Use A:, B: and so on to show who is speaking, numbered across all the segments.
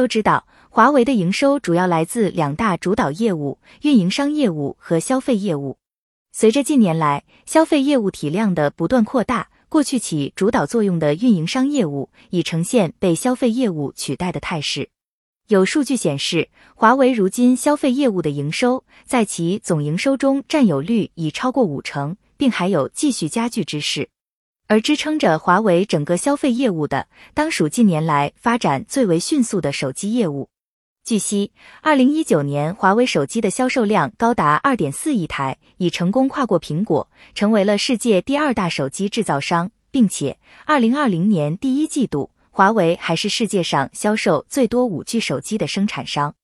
A: 都知道，华为的营收主要来自两大主导业务：运营商业务和消费业务。随着近年来消费业务体量的不断扩大，过去起主导作用的运营商业务已呈现被消费业务取代的态势。有数据显示，华为如今消费业务的营收在其总营收中占有率已超过五成，并还有继续加剧之势。而支撑着华为整个消费业务的，当属近年来发展最为迅速的手机业务。据悉，二零一九年华为手机的销售量高达二点四亿台，已成功跨过苹果，成为了世界第二大手机制造商，并且二零二零年第一季度，华为还是世界上销售最多五 G 手机的生产商。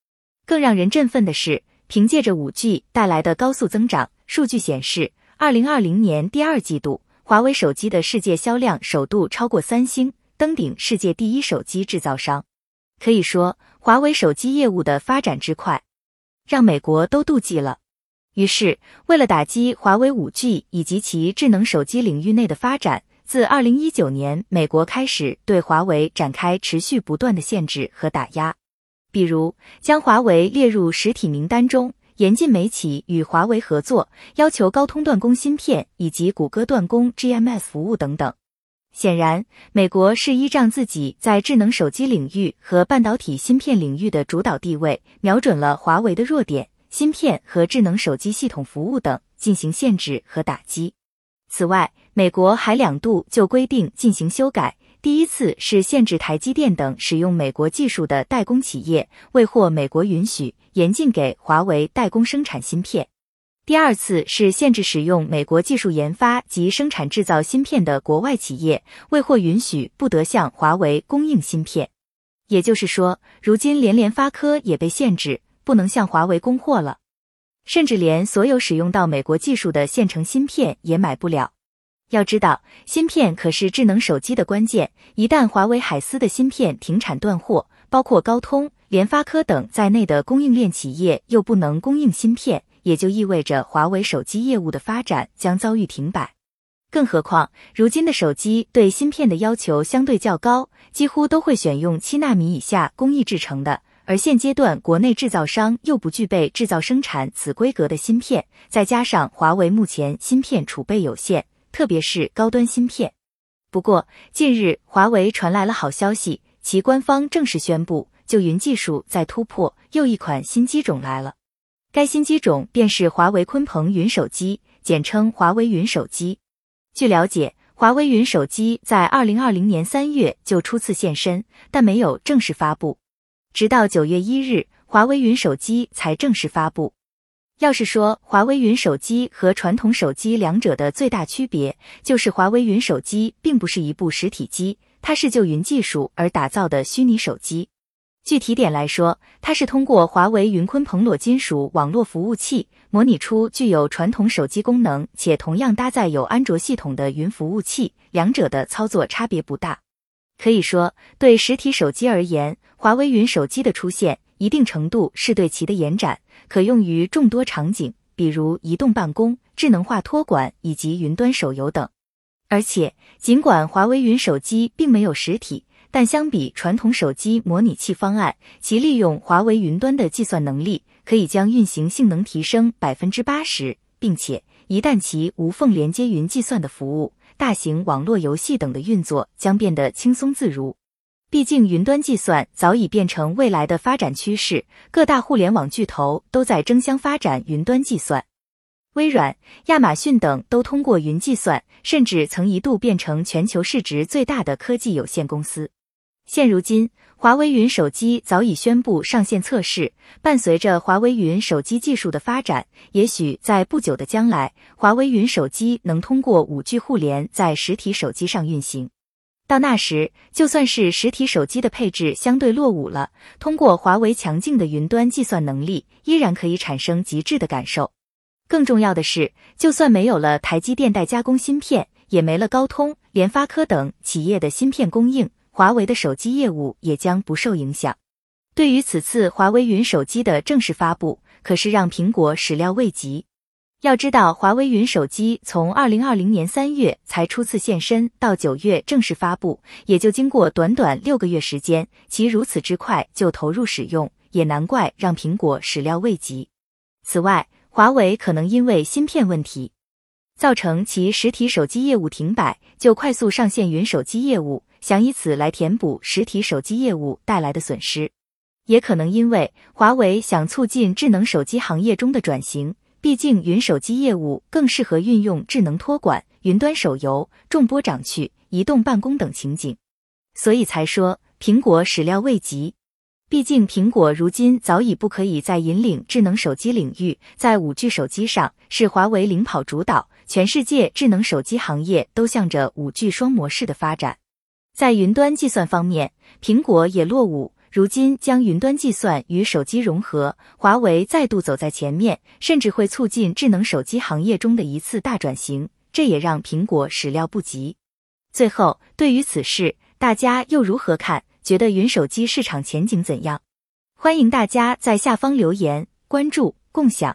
A: 更让人振奋的是，凭借着五 G 带来的高速增长，数据显示，二零二零年第二季度。华为手机的世界销量首度超过三星，登顶世界第一手机制造商。可以说，华为手机业务的发展之快，让美国都妒忌了。于是，为了打击华为五 G 以及其智能手机领域内的发展，自二零一九年，美国开始对华为展开持续不断的限制和打压，比如将华为列入实体名单中。严禁美企与华为合作，要求高通断供芯片以及谷歌断供 GMS 服务等等。显然，美国是依仗自己在智能手机领域和半导体芯片领域的主导地位，瞄准了华为的弱点——芯片和智能手机系统服务等，进行限制和打击。此外，美国还两度就规定进行修改。第一次是限制台积电等使用美国技术的代工企业未获美国允许，严禁给华为代工生产芯片；第二次是限制使用美国技术研发及生产制造芯片的国外企业未获允许，不得向华为供应芯片。也就是说，如今连联发科也被限制，不能向华为供货了，甚至连所有使用到美国技术的现成芯片也买不了。要知道，芯片可是智能手机的关键。一旦华为海思的芯片停产断货，包括高通、联发科等在内的供应链企业又不能供应芯片，也就意味着华为手机业务的发展将遭遇停摆。更何况，如今的手机对芯片的要求相对较高，几乎都会选用七纳米以下工艺制成的，而现阶段国内制造商又不具备制造生产此规格的芯片，再加上华为目前芯片储备有限。特别是高端芯片。不过，近日华为传来了好消息，其官方正式宣布，就云技术在突破，又一款新机种来了。该新机种便是华为鲲鹏云手机，简称华为云手机。据了解，华为云手机在二零二零年三月就初次现身，但没有正式发布，直到九月一日，华为云手机才正式发布。要是说华为云手机和传统手机两者的最大区别，就是华为云手机并不是一部实体机，它是就云技术而打造的虚拟手机。具体点来说，它是通过华为云鲲鹏裸金属网络服务器，模拟出具有传统手机功能且同样搭载有安卓系统的云服务器，两者的操作差别不大。可以说，对实体手机而言，华为云手机的出现。一定程度是对其的延展，可用于众多场景，比如移动办公、智能化托管以及云端手游等。而且，尽管华为云手机并没有实体，但相比传统手机模拟器方案，其利用华为云端的计算能力，可以将运行性能提升百分之八十，并且一旦其无缝连接云计算的服务，大型网络游戏等的运作将变得轻松自如。毕竟，云端计算早已变成未来的发展趋势，各大互联网巨头都在争相发展云端计算。微软、亚马逊等都通过云计算，甚至曾一度变成全球市值最大的科技有限公司。现如今，华为云手机早已宣布上线测试。伴随着华为云手机技术的发展，也许在不久的将来，华为云手机能通过五 G 互联在实体手机上运行。到那时，就算是实体手机的配置相对落伍了，通过华为强劲的云端计算能力，依然可以产生极致的感受。更重要的是，就算没有了台积电代加工芯片，也没了高通、联发科等企业的芯片供应，华为的手机业务也将不受影响。对于此次华为云手机的正式发布，可是让苹果始料未及。要知道，华为云手机从二零二零年三月才初次现身，到九月正式发布，也就经过短短六个月时间，其如此之快就投入使用，也难怪让苹果始料未及。此外，华为可能因为芯片问题，造成其实体手机业务停摆，就快速上线云手机业务，想以此来填补实体手机业务带来的损失；也可能因为华为想促进智能手机行业中的转型。毕竟，云手机业务更适合运用智能托管、云端手游、众播掌趣、移动办公等情景，所以才说苹果始料未及。毕竟，苹果如今早已不可以再引领智能手机领域，在五 G 手机上是华为领跑主导，全世界智能手机行业都向着五 G 双模式的发展。在云端计算方面，苹果也落伍。如今将云端计算与手机融合，华为再度走在前面，甚至会促进智能手机行业中的一次大转型，这也让苹果始料不及。最后，对于此事，大家又如何看？觉得云手机市场前景怎样？欢迎大家在下方留言、关注、共享。